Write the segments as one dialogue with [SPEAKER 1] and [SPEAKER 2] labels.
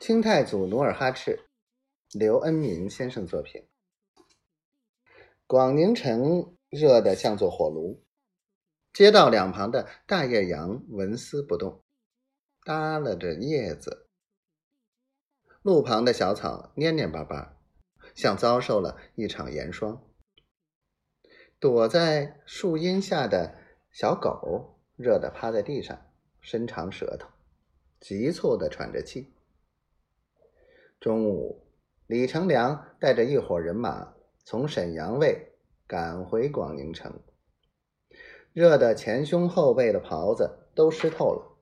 [SPEAKER 1] 清太祖努尔哈赤，刘恩民先生作品。广宁城热得像座火炉，街道两旁的大叶杨纹丝不动，耷拉着叶子；路旁的小草蔫蔫巴巴，像遭受了一场严霜。躲在树荫下的小狗热得趴在地上，伸长舌头，急促地喘着气。中午，李成梁带着一伙人马从沈阳卫赶回广宁城，热得前胸后背的袍子都湿透了。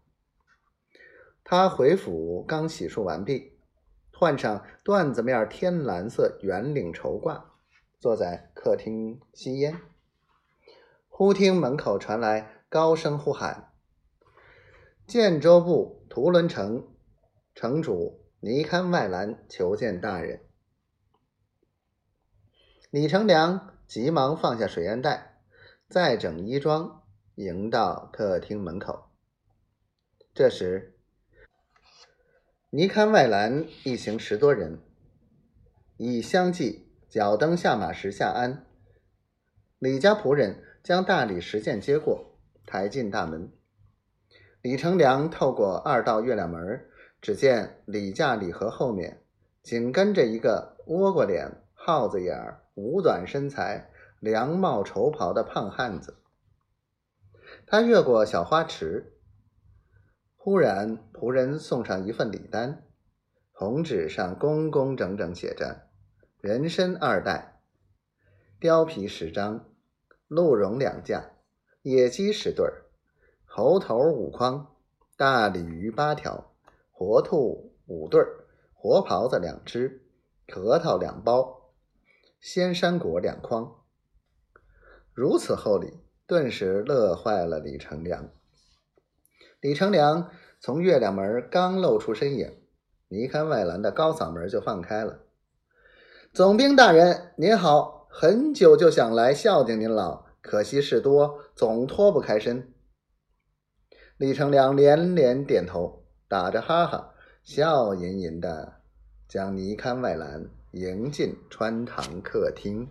[SPEAKER 1] 他回府刚洗漱完毕，换上缎子面天蓝色圆领绸褂，坐在客厅吸烟，忽听门口传来高声呼喊：“建州部图伦城城主。”尼堪外兰求见大人。李成梁急忙放下水烟袋，再整衣装，迎到客厅门口。这时，尼堪外兰一行十多人已相继脚蹬下马石下鞍。李家仆人将大理石剑接过，抬进大门。李成梁透过二道月亮门只见李家礼盒后面紧跟着一个倭瓜脸、耗子眼、五短身材、凉帽绸袍的胖汉子。他越过小花池，忽然仆人送上一份礼单，红纸上工工整整写着：“人参二袋，貂皮十张，鹿茸两架，野鸡十对儿，猴头五筐，大鲤鱼八条。”活兔五对儿，活狍子两只，核桃两包，鲜山果两筐。如此厚礼，顿时乐坏了李成梁。李成梁从月亮门刚露出身影，离开外栏的高嗓门就放开了：“总兵大人您好，很久就想来孝敬您老，可惜事多，总脱不开身。”李成梁连连点头。打着哈哈，笑吟吟的将尼堪外兰迎进穿堂客厅。